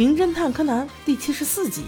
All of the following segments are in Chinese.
名侦探柯南》第七十四集：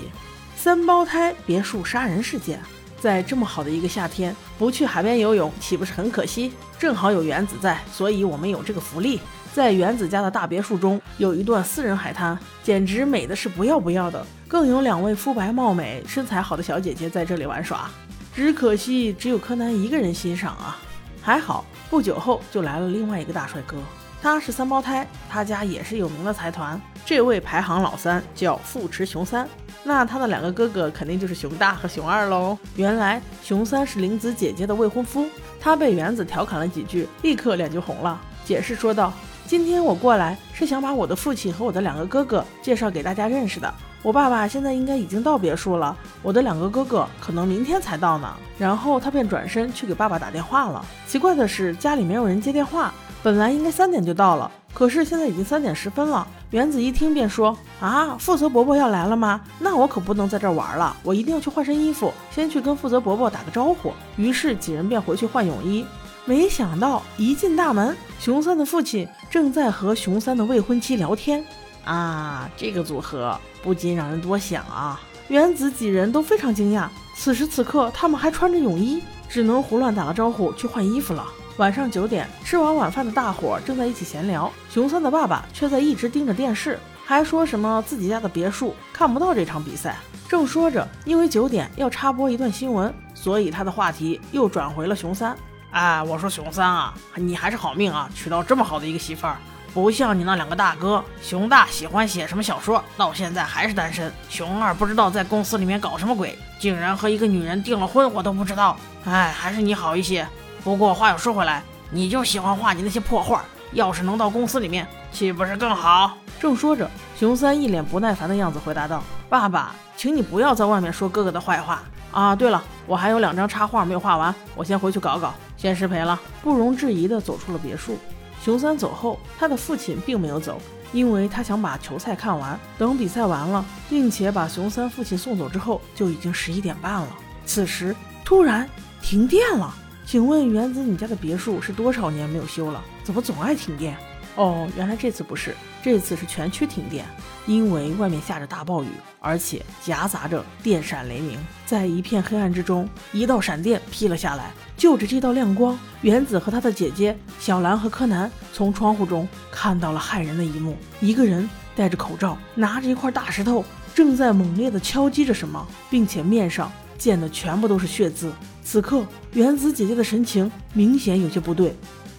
三胞胎别墅杀人事件。在这么好的一个夏天，不去海边游泳岂不是很可惜？正好有原子在，所以我们有这个福利。在原子家的大别墅中，有一段私人海滩，简直美的是不要不要的。更有两位肤白貌美、身材好的小姐姐在这里玩耍。只可惜只有柯南一个人欣赏啊。还好，不久后就来了另外一个大帅哥，他是三胞胎，他家也是有名的财团。这位排行老三叫富池雄三。那他的两个哥哥肯定就是熊大和熊二喽。原来熊三是玲子姐姐的未婚夫，他被原子调侃了几句，立刻脸就红了，解释说道：“今天我过来是想把我的父亲和我的两个哥哥介绍给大家认识的。我爸爸现在应该已经到别墅了，我的两个哥哥可能明天才到呢。”然后他便转身去给爸爸打电话了。奇怪的是，家里没有人接电话，本来应该三点就到了，可是现在已经三点十分了。原子一听便说：“啊，负责伯伯要来了吗？那我可不能在这儿玩了，我一定要去换身衣服，先去跟负责伯伯打个招呼。”于是几人便回去换泳衣。没想到一进大门，熊三的父亲正在和熊三的未婚妻聊天。啊，这个组合不禁让人多想啊！原子几人都非常惊讶。此时此刻，他们还穿着泳衣，只能胡乱打个招呼去换衣服了。晚上九点，吃完晚饭的大伙正在一起闲聊，熊三的爸爸却在一直盯着电视，还说什么自己家的别墅看不到这场比赛。正说着，因为九点要插播一段新闻，所以他的话题又转回了熊三。哎，我说熊三啊，你还是好命啊，娶到这么好的一个媳妇儿，不像你那两个大哥，熊大喜欢写什么小说，到现在还是单身；熊二不知道在公司里面搞什么鬼，竟然和一个女人订了婚，我都不知道。哎，还是你好一些。不过话又说回来，你就喜欢画你那些破画，要是能到公司里面，岂不是更好？正说着，熊三一脸不耐烦的样子回答道：“爸爸，请你不要在外面说哥哥的坏话啊！对了，我还有两张插画没有画完，我先回去搞搞，先失陪了。”不容置疑的走出了别墅。熊三走后，他的父亲并没有走，因为他想把球赛看完。等比赛完了，并且把熊三父亲送走之后，就已经十一点半了。此时突然停电了。请问原子，你家的别墅是多少年没有修了？怎么总爱停电？哦，原来这次不是，这次是全区停电，因为外面下着大暴雨，而且夹杂着电闪雷鸣。在一片黑暗之中，一道闪电劈了下来。就着这道亮光，原子和他的姐姐小兰和柯南从窗户中看到了骇人的一幕：一个人戴着口罩，拿着一块大石头，正在猛烈地敲击着什么，并且面上溅的全部都是血渍。此刻，原子姐姐的神情明显有些不对，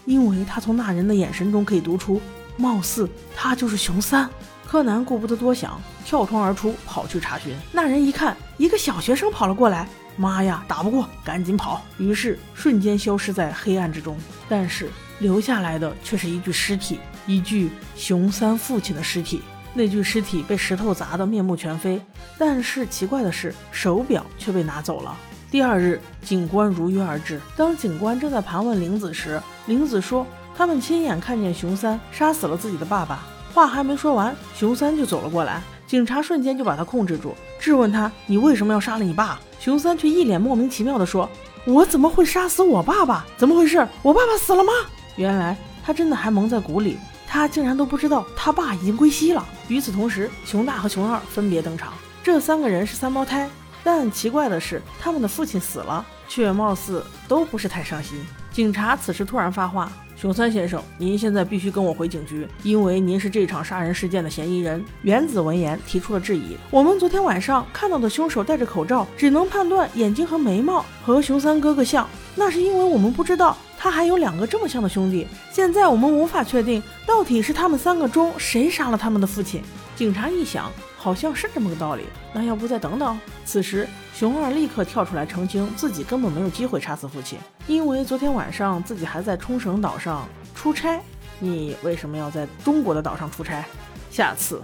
因为她从那人的眼神中可以读出，貌似他就是熊三。柯南顾不得多想，跳窗而出，跑去查询。那人一看，一个小学生跑了过来，妈呀，打不过，赶紧跑！于是瞬间消失在黑暗之中。但是留下来的却是一具尸体，一具熊三父亲的尸体。那具尸体被石头砸得面目全非，但是奇怪的是，手表却被拿走了。第二日，警官如约而至。当警官正在盘问玲子时，玲子说他们亲眼看见熊三杀死了自己的爸爸。话还没说完，熊三就走了过来。警察瞬间就把他控制住，质问他：“你为什么要杀了你爸？”熊三却一脸莫名其妙地说：“我怎么会杀死我爸爸？怎么回事？我爸爸死了吗？”原来他真的还蒙在鼓里，他竟然都不知道他爸已经归西了。与此同时，熊大和熊二分别登场，这三个人是三胞胎。但奇怪的是，他们的父亲死了，却貌似都不是太伤心。警察此时突然发话：“熊三先生，您现在必须跟我回警局，因为您是这场杀人事件的嫌疑人。”原子闻言提出了质疑：“我们昨天晚上看到的凶手戴着口罩，只能判断眼睛和眉毛和熊三哥哥像，那是因为我们不知道他还有两个这么像的兄弟。现在我们无法确定到底是他们三个中谁杀了他们的父亲。”警察一想。好像是这么个道理，那要不再等等？此时，熊二立刻跳出来澄清，自己根本没有机会杀死父亲，因为昨天晚上自己还在冲绳岛上出差。你为什么要在中国的岛上出差？下次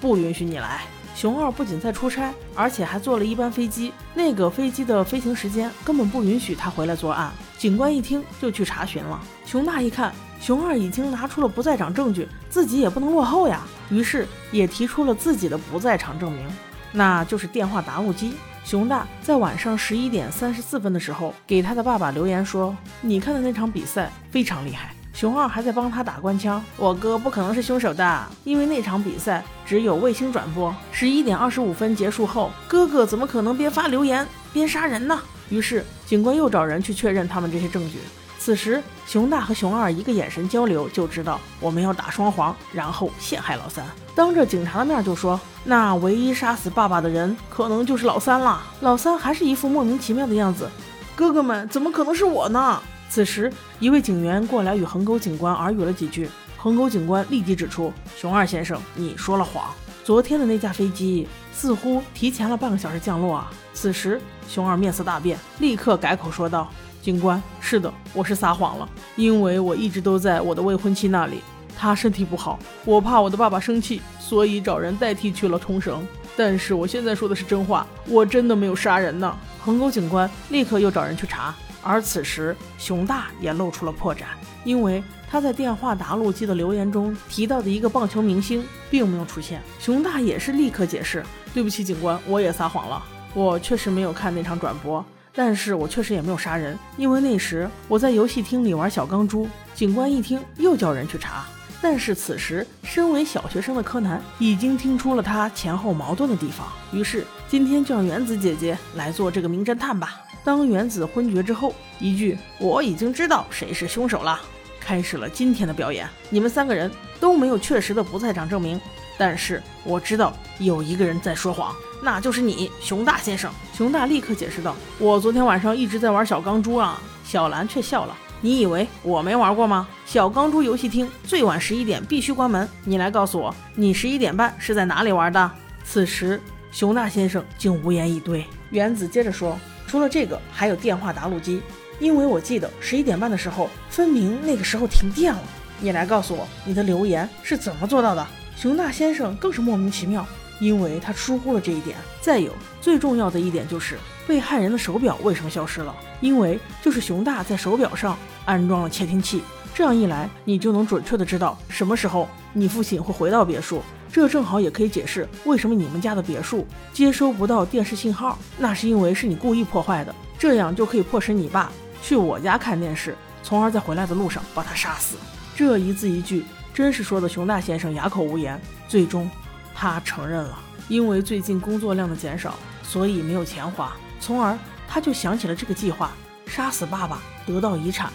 不允许你来。熊二不仅在出差，而且还坐了一班飞机，那个飞机的飞行时间根本不允许他回来作案。警官一听就去查询了。熊大一看。熊二已经拿出了不在场证据，自己也不能落后呀，于是也提出了自己的不在场证明，那就是电话答录机。熊大在晚上十一点三十四分的时候给他的爸爸留言说：“你看的那场比赛非常厉害，熊二还在帮他打官腔：“我哥不可能是凶手的，因为那场比赛只有卫星转播。十一点二十五分结束后，哥哥怎么可能边发留言边杀人呢？”于是警官又找人去确认他们这些证据。此时，熊大和熊二一个眼神交流，就知道我们要打双簧，然后陷害老三。当着警察的面就说：“那唯一杀死爸爸的人，可能就是老三了。”老三还是一副莫名其妙的样子：“哥哥们，怎么可能是我呢？”此时，一位警员过来与横沟警官耳语了几句。横沟警官立即指出：“熊二先生，你说了谎。昨天的那架飞机似乎提前了半个小时降落啊。”此时，熊二面色大变，立刻改口说道。警官，是的，我是撒谎了，因为我一直都在我的未婚妻那里，她身体不好，我怕我的爸爸生气，所以找人代替去了冲绳。但是我现在说的是真话，我真的没有杀人呢。横沟警官立刻又找人去查，而此时熊大也露出了破绽，因为他在电话答录机的留言中提到的一个棒球明星并没有出现。熊大也是立刻解释，对不起，警官，我也撒谎了，我确实没有看那场转播。但是我确实也没有杀人，因为那时我在游戏厅里玩小钢珠。警官一听，又叫人去查。但是此时，身为小学生的柯南已经听出了他前后矛盾的地方，于是今天就让原子姐姐来做这个名侦探吧。当原子昏厥之后，一句“我已经知道谁是凶手了”，开始了今天的表演。你们三个人都没有确实的不在场证明。但是我知道有一个人在说谎，那就是你，熊大先生。熊大立刻解释道：“我昨天晚上一直在玩小钢珠啊。”小兰却笑了：“你以为我没玩过吗？小钢珠游戏厅最晚十一点必须关门。你来告诉我，你十一点半是在哪里玩的？”此时，熊大先生竟无言以对。原子接着说：“除了这个，还有电话答录机，因为我记得十一点半的时候，分明那个时候停电了。你来告诉我，你的留言是怎么做到的？”熊大先生更是莫名其妙，因为他疏忽了这一点。再有，最重要的一点就是被害人的手表为什么消失了？因为就是熊大在手表上安装了窃听器，这样一来，你就能准确的知道什么时候你父亲会回到别墅。这正好也可以解释为什么你们家的别墅接收不到电视信号，那是因为是你故意破坏的。这样就可以迫使你爸去我家看电视，从而在回来的路上把他杀死。这一字一句。真是说的熊大先生哑口无言，最终他承认了，因为最近工作量的减少，所以没有钱花，从而他就想起了这个计划，杀死爸爸得到遗产。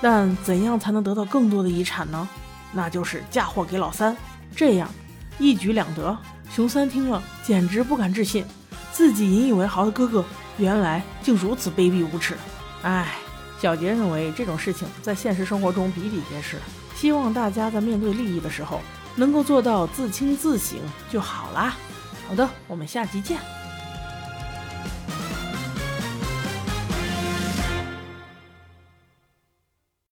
但怎样才能得到更多的遗产呢？那就是嫁祸给老三，这样一举两得。熊三听了简直不敢置信，自己引以为豪的哥哥原来竟如此卑鄙无耻。唉，小杰认为这种事情在现实生活中比比皆是。希望大家在面对利益的时候，能够做到自清自省就好啦。好的，我们下集见。